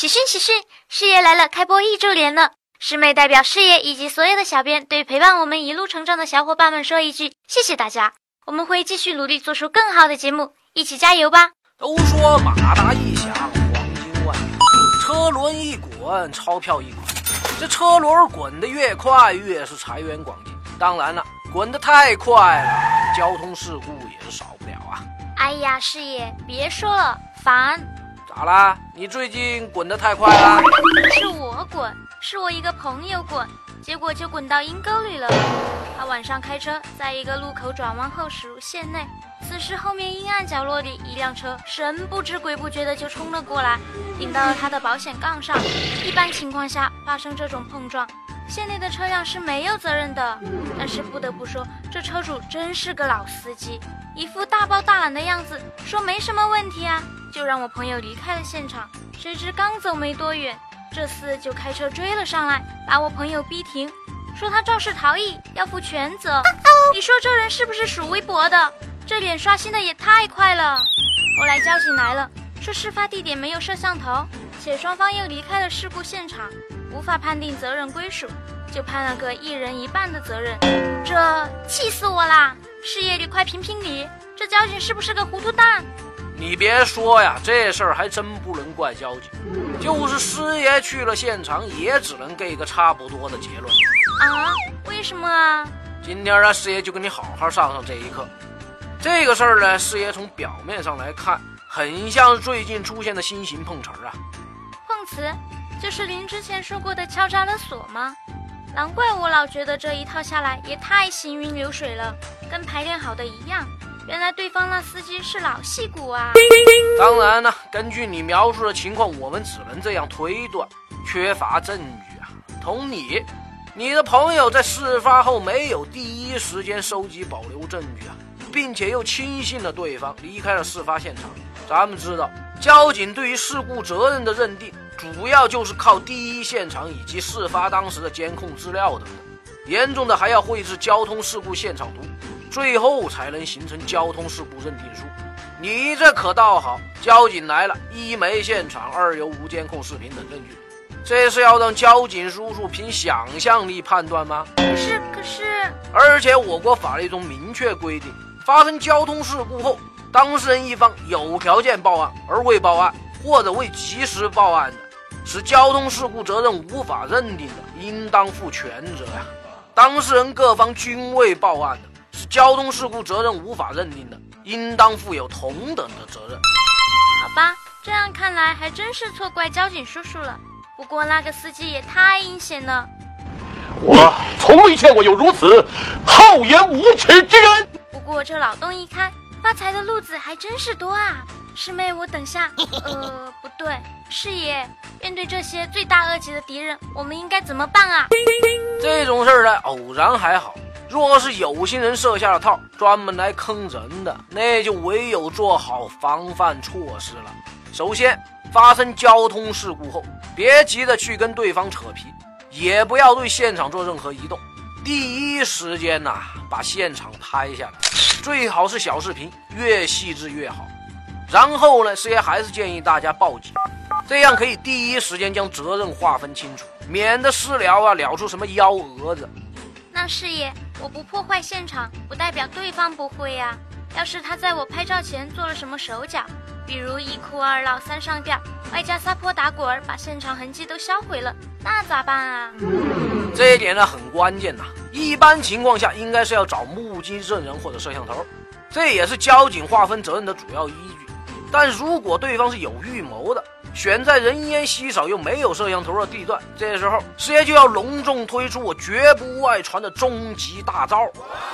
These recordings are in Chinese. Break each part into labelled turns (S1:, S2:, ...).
S1: 喜讯喜讯，事业来了，开播一周年了。师妹代表事业以及所有的小编，对陪伴我们一路成长的小伙伴们说一句：谢谢大家！我们会继续努力，做出更好的节目，一起加油吧！
S2: 都说马达一响，黄金万两；车轮一滚，钞票一滚。这车轮滚得越快，越是财源广进。当然了，滚得太快了，交通事故也是少不了啊。
S1: 哎呀，师爷，别说了，烦。
S2: 咋啦？你最近滚得太快了？
S1: 是我滚，是我一个朋友滚，结果就滚到阴沟里了。他晚上开车，在一个路口转弯后驶入线内，此时后面阴暗角落里一辆车神不知鬼不觉的就冲了过来，顶到了他的保险杠上。一般情况下发生这种碰撞，线内的车辆是没有责任的。但是不得不说，这车主真是个老司机，一副大包大揽的样子，说没什么问题啊。就让我朋友离开了现场，谁知刚走没多远，这厮就开车追了上来，把我朋友逼停，说他肇事逃逸，要负全责。你说这人是不是属微博的？这脸刷新的也太快了。后来交警来了，说事发地点没有摄像头，且双方又离开了事故现场，无法判定责任归属，就判了个一人一半的责任。这气死我啦！事业你快评评理，这交警是不是个糊涂蛋？
S2: 你别说呀，这事儿还真不能怪交警，就是师爷去了现场，也只能给个差不多的结论。
S1: 啊？为什么啊？
S2: 今天啊，师爷就跟你好好上上这一课。这个事儿呢，师爷从表面上来看，很像是最近出现的新型碰瓷儿啊。
S1: 碰瓷，就是您之前说过的敲诈勒索吗？难怪我老觉得这一套下来也太行云流水了，跟排练好的一样。原来对方那司机是老戏骨啊！
S2: 当然了，根据你描述的情况，我们只能这样推断，缺乏证据啊。同理，你的朋友在事发后没有第一时间收集保留证据啊，并且又轻信了对方离开了事发现场。咱们知道，交警对于事故责任的认定，主要就是靠第一现场以及事发当时的监控资料等等，严重的还要绘制交通事故现场图。最后才能形成交通事故认定书。你这可倒好，交警来了，一没现场，二有无监控视频等证据，这是要让交警叔叔凭想象力判断吗？
S1: 可是，可是，
S2: 而且我国法律中明确规定，发生交通事故后，当事人一方有条件报案而未报案，或者未及时报案，使交通事故责任无法认定的，应当负全责呀。当事人各方均未报案的。交通事故责任无法认定的，应当负有同等的责任。
S1: 好吧，这样看来还真是错怪交警叔叔了。不过那个司机也太阴险了，
S3: 我从未见过有如此厚颜无耻之人。
S1: 不过这脑洞一开，发财的路子还真是多啊！师妹，我等下…… 呃，不对，师爷，面对这些罪大恶极的敌人，我们应该怎么办啊？
S2: 这种事儿呢，偶然还好。若是有心人设下了套，专门来坑人的，那就唯有做好防范措施了。首先，发生交通事故后，别急着去跟对方扯皮，也不要对现场做任何移动，第一时间呐，把现场拍下来，最好是小视频，越细致越好。然后呢，师爷还是建议大家报警，这样可以第一时间将责任划分清楚，免得私聊啊，聊出什么幺蛾子。
S1: 那师爷。我不破坏现场，不代表对方不会呀。要是他在我拍照前做了什么手脚，比如一哭二闹三上吊，外加撒泼打滚，把现场痕迹都销毁了，那咋办啊？
S2: 这一点呢很关键呐。一般情况下，应该是要找目击证人或者摄像头，这也是交警划分责任的主要依据。但如果对方是有预谋的，选在人烟稀少又没有摄像头的地段，这时候师爷就要隆重推出我绝不外传的终极大招！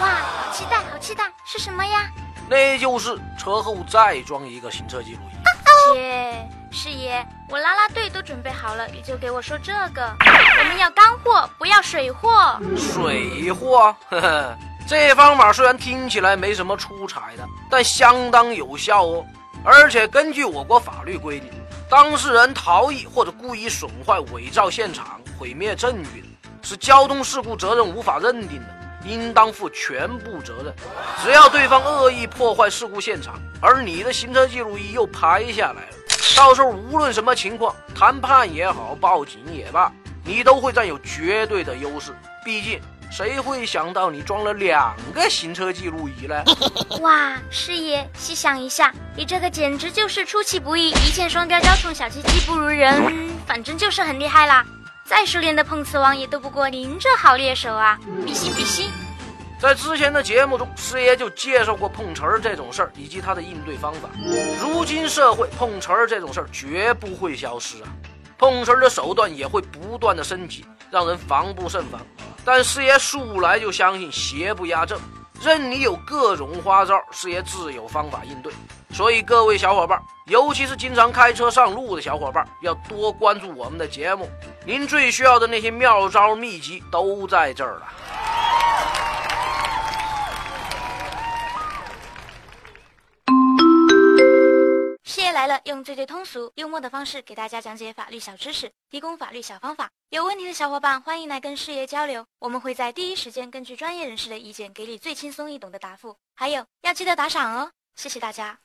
S1: 哇，好期待，好期待，是什么呀？
S2: 那就是车后再装一个行车记录仪。
S1: 切，师爷，我拉拉队都准备好了，你就给我说这个？我们要干货，不要水货。
S2: 水货？呵呵，这方法虽然听起来没什么出彩的，但相当有效哦。而且根据我国法律规定。当事人逃逸或者故意损坏、伪造现场、毁灭证据，是交通事故责任无法认定的，应当负全部责任。只要对方恶意破坏事故现场，而你的行车记录仪又拍下来了，到时候无论什么情况，谈判也好，报警也罢，你都会占有绝对的优势。毕竟，谁会想到你装了两个行车记录仪呢？
S1: 哇，师爷，细想一下，你这个简直就是出其不意，一箭双雕，雕虫小技，技不如人，反正就是很厉害啦。再熟练的碰瓷王也斗不过您这好猎手啊！比心比心。
S2: 在之前的节目中，师爷就介绍过碰瓷儿这种事儿以及他的应对方法。如今社会碰瓷儿这种事儿绝不会消失啊，碰瓷儿的手段也会不断的升级，让人防不胜防。但师爷素来就相信邪不压正，任你有各种花招，师爷自有方法应对。所以各位小伙伴，尤其是经常开车上路的小伙伴，要多关注我们的节目，您最需要的那些妙招秘籍都在这儿了。
S1: 来了，用最最通俗、幽默的方式给大家讲解法律小知识，提供法律小方法。有问题的小伙伴，欢迎来跟师爷交流，我们会在第一时间根据专业人士的意见，给你最轻松易懂的答复。还有，要记得打赏哦，谢谢大家。